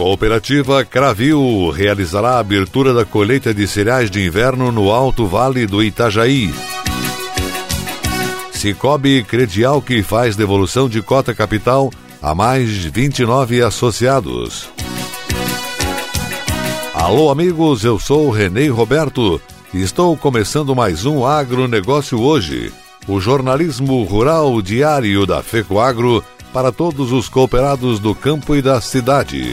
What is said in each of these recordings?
Cooperativa Cravil realizará a abertura da colheita de cereais de inverno no Alto Vale do Itajaí. Cicobi Credial que faz devolução de cota capital a mais 29 associados. Alô amigos, eu sou Renê Roberto e estou começando mais um agronegócio hoje, o jornalismo rural diário da FECOAGro para todos os cooperados do campo e da cidade.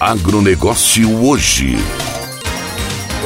Agronegócio hoje.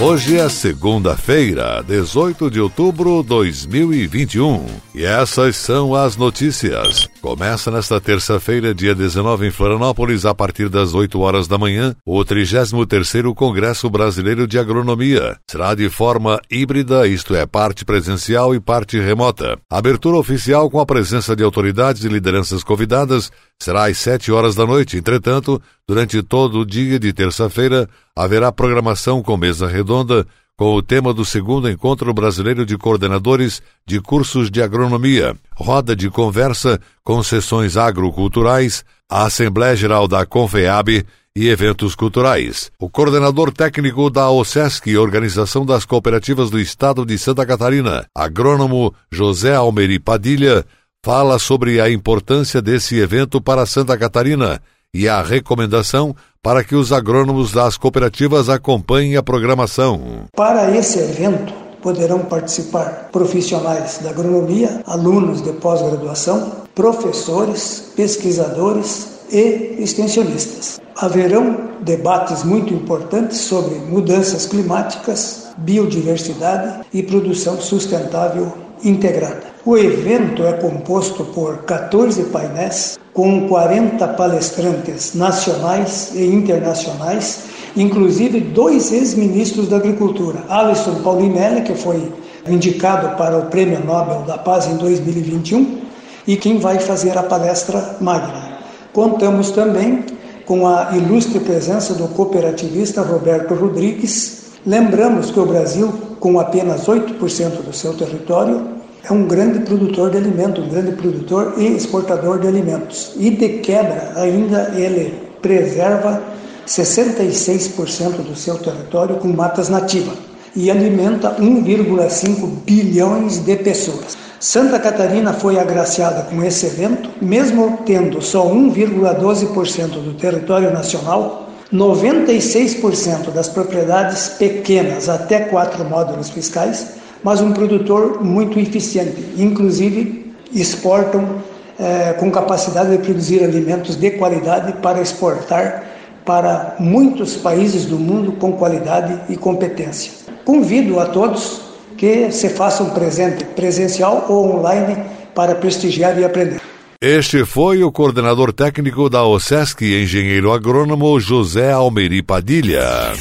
Hoje é segunda-feira, 18 de outubro de 2021. E essas são as notícias. Começa nesta terça-feira, dia 19, em Florianópolis, a partir das 8 horas da manhã, o 33º Congresso Brasileiro de Agronomia. Será de forma híbrida, isto é, parte presencial e parte remota. Abertura oficial com a presença de autoridades e lideranças convidadas será às 7 horas da noite. Entretanto, durante todo o dia de terça-feira, haverá programação com mesa redonda com o tema do segundo Encontro Brasileiro de Coordenadores de Cursos de Agronomia, roda de conversa com sessões agroculturais, a Assembleia Geral da Confeab e eventos culturais. O coordenador técnico da OSESC, Organização das Cooperativas do Estado de Santa Catarina, agrônomo José Almeri Padilha, fala sobre a importância desse evento para Santa Catarina e a recomendação para que os agrônomos das cooperativas acompanhem a programação. Para esse evento, poderão participar profissionais da agronomia, alunos de pós-graduação, professores, pesquisadores e extensionistas. Haverão debates muito importantes sobre mudanças climáticas, biodiversidade e produção sustentável integrada. O evento é composto por 14 painéis com 40 palestrantes nacionais e internacionais, inclusive dois ex-ministros da Agricultura, Alisson Paulinelli, que foi indicado para o Prêmio Nobel da Paz em 2021, e quem vai fazer a palestra magna. Contamos também com a ilustre presença do cooperativista Roberto Rodrigues. Lembramos que o Brasil, com apenas 8% do seu território, é um grande produtor de alimentos, um grande produtor e exportador de alimentos. E de quebra, ainda ele preserva 66% do seu território com matas nativas e alimenta 1,5 bilhões de pessoas. Santa Catarina foi agraciada com esse evento, mesmo tendo só 1,12% do território nacional, 96% das propriedades pequenas até quatro módulos fiscais mas um produtor muito eficiente. Inclusive, exportam é, com capacidade de produzir alimentos de qualidade para exportar para muitos países do mundo com qualidade e competência. Convido a todos que se façam presente, presencial ou online, para prestigiar e aprender. Este foi o coordenador técnico da OSESC, engenheiro agrônomo José Almeri Padilha.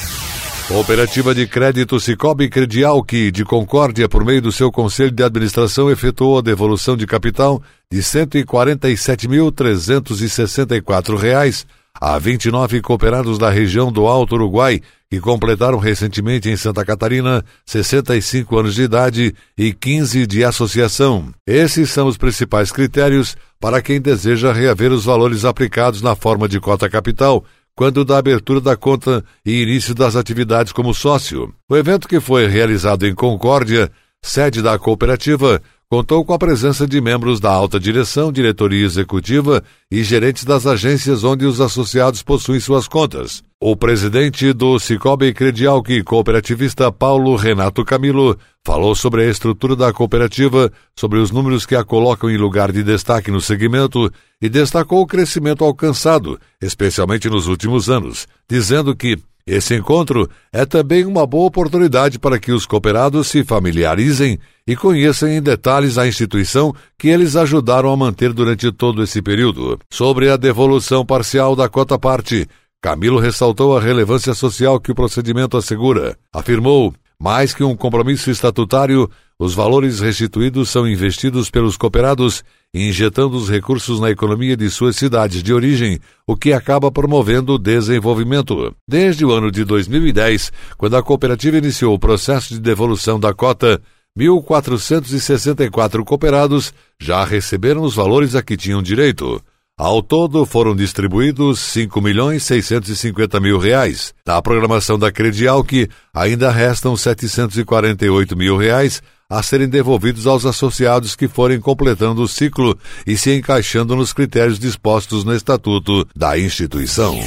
Cooperativa de Crédito Cicobi Credial, que, de Concórdia, por meio do seu Conselho de Administração, efetuou a devolução de capital de R$ 147.364 a 29 cooperados da região do Alto Uruguai, que completaram recentemente em Santa Catarina 65 anos de idade e 15 de associação. Esses são os principais critérios para quem deseja reaver os valores aplicados na forma de cota capital quando da abertura da conta e início das atividades como sócio. O evento que foi realizado em Concórdia, sede da cooperativa, contou com a presença de membros da alta direção, diretoria executiva e gerentes das agências onde os associados possuem suas contas. O presidente do Cicobi Credial que cooperativista Paulo Renato Camilo falou sobre a estrutura da cooperativa, sobre os números que a colocam em lugar de destaque no segmento e destacou o crescimento alcançado, especialmente nos últimos anos, dizendo que esse encontro é também uma boa oportunidade para que os cooperados se familiarizem e conheçam em detalhes a instituição que eles ajudaram a manter durante todo esse período. Sobre a devolução parcial da cota parte, Camilo ressaltou a relevância social que o procedimento assegura. Afirmou mais que um compromisso estatutário, os valores restituídos são investidos pelos cooperados, injetando os recursos na economia de suas cidades de origem, o que acaba promovendo o desenvolvimento. Desde o ano de 2010, quando a cooperativa iniciou o processo de devolução da cota, 1.464 cooperados já receberam os valores a que tinham direito. Ao todo, foram distribuídos 5 milhões 650 mil reais. Na programação da Credial, que ainda restam 748 mil reais a serem devolvidos aos associados que forem completando o ciclo e se encaixando nos critérios dispostos no Estatuto da instituição.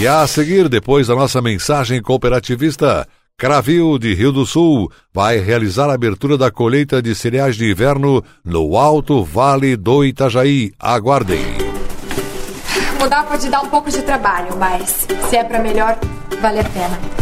E a seguir, depois da nossa mensagem cooperativista, Cravil de Rio do Sul vai realizar a abertura da colheita de cereais de inverno no Alto Vale do Itajaí. Aguardem. Mudar pode dar um pouco de trabalho, mas se é para melhor, vale a pena.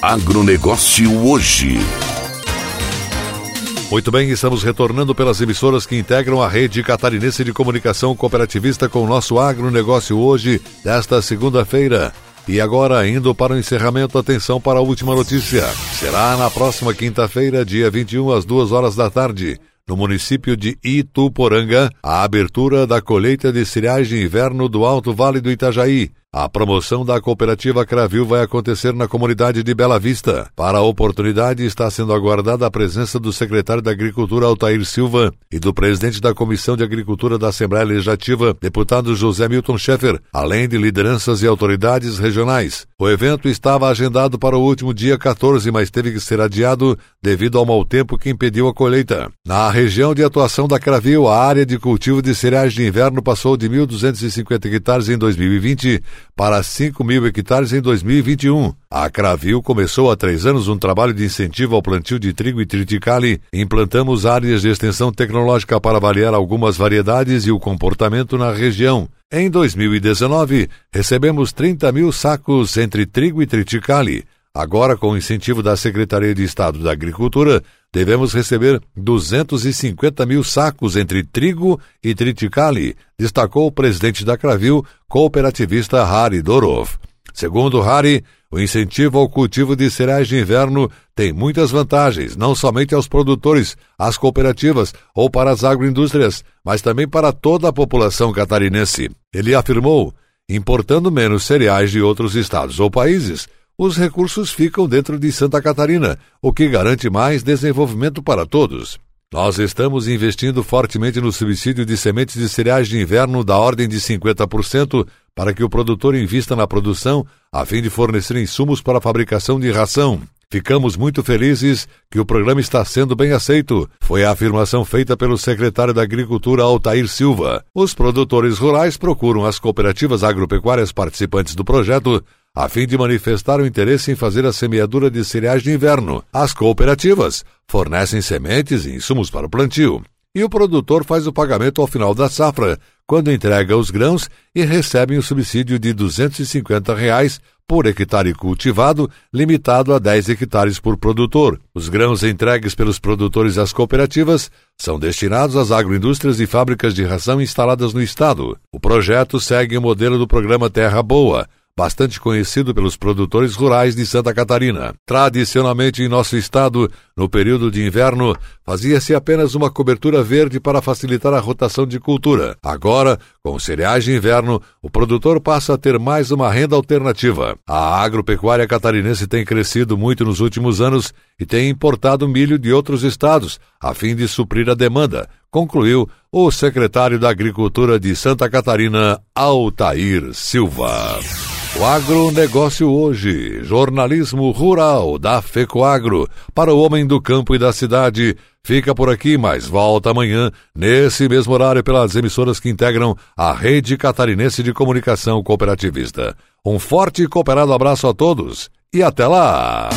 Agronegócio hoje. Muito bem, estamos retornando pelas emissoras que integram a rede catarinense de comunicação cooperativista com o nosso agronegócio hoje, desta segunda-feira. E agora, indo para o encerramento, atenção para a última notícia. Será na próxima quinta-feira, dia 21, às duas horas da tarde, no município de Ituporanga, a abertura da colheita de cereais de inverno do Alto Vale do Itajaí. A promoção da cooperativa Cravil vai acontecer na comunidade de Bela Vista. Para a oportunidade está sendo aguardada a presença do secretário da Agricultura Altair Silva e do presidente da Comissão de Agricultura da Assembleia Legislativa, deputado José Milton Schaeffer, além de lideranças e autoridades regionais. O evento estava agendado para o último dia 14, mas teve que ser adiado devido ao mau tempo que impediu a colheita. Na região de atuação da Cravil, a área de cultivo de cereais de inverno passou de 1.250 hectares em 2020 para 5 mil hectares em 2021. A Cravil começou há três anos um trabalho de incentivo ao plantio de trigo e triticale. Implantamos áreas de extensão tecnológica para avaliar algumas variedades e o comportamento na região. Em 2019, recebemos 30 mil sacos entre trigo e triticale. Agora, com o incentivo da Secretaria de Estado da Agricultura, devemos receber 250 mil sacos entre trigo e triticale, destacou o presidente da Cravil, cooperativista Hari Dorov. Segundo Hari, o incentivo ao cultivo de cereais de inverno tem muitas vantagens, não somente aos produtores, às cooperativas ou para as agroindústrias, mas também para toda a população catarinense. Ele afirmou, importando menos cereais de outros estados ou países, os recursos ficam dentro de Santa Catarina, o que garante mais desenvolvimento para todos. Nós estamos investindo fortemente no subsídio de sementes de cereais de inverno da ordem de 50% para que o produtor invista na produção a fim de fornecer insumos para a fabricação de ração. Ficamos muito felizes que o programa está sendo bem aceito, foi a afirmação feita pelo secretário da Agricultura Altair Silva. Os produtores rurais procuram as cooperativas agropecuárias participantes do projeto a fim de manifestar o interesse em fazer a semeadura de cereais de inverno. As cooperativas fornecem sementes e insumos para o plantio. E o produtor faz o pagamento ao final da safra, quando entrega os grãos e recebe o subsídio de 250 reais por hectare cultivado, limitado a 10 hectares por produtor. Os grãos entregues pelos produtores às cooperativas são destinados às agroindústrias e fábricas de ração instaladas no estado. O projeto segue o modelo do programa Terra Boa, bastante conhecido pelos produtores rurais de Santa Catarina. Tradicionalmente em nosso estado, no período de inverno, fazia-se apenas uma cobertura verde para facilitar a rotação de cultura. Agora, com cereais de inverno, o produtor passa a ter mais uma renda alternativa. A agropecuária catarinense tem crescido muito nos últimos anos e tem importado milho de outros estados, a fim de suprir a demanda, concluiu o secretário da Agricultura de Santa Catarina, Altair Silva. O agronegócio hoje, jornalismo rural da FECOAGro, para o homem do campo e da cidade. Fica por aqui, mas volta amanhã, nesse mesmo horário, pelas emissoras que integram a Rede Catarinense de Comunicação Cooperativista. Um forte e cooperado abraço a todos e até lá!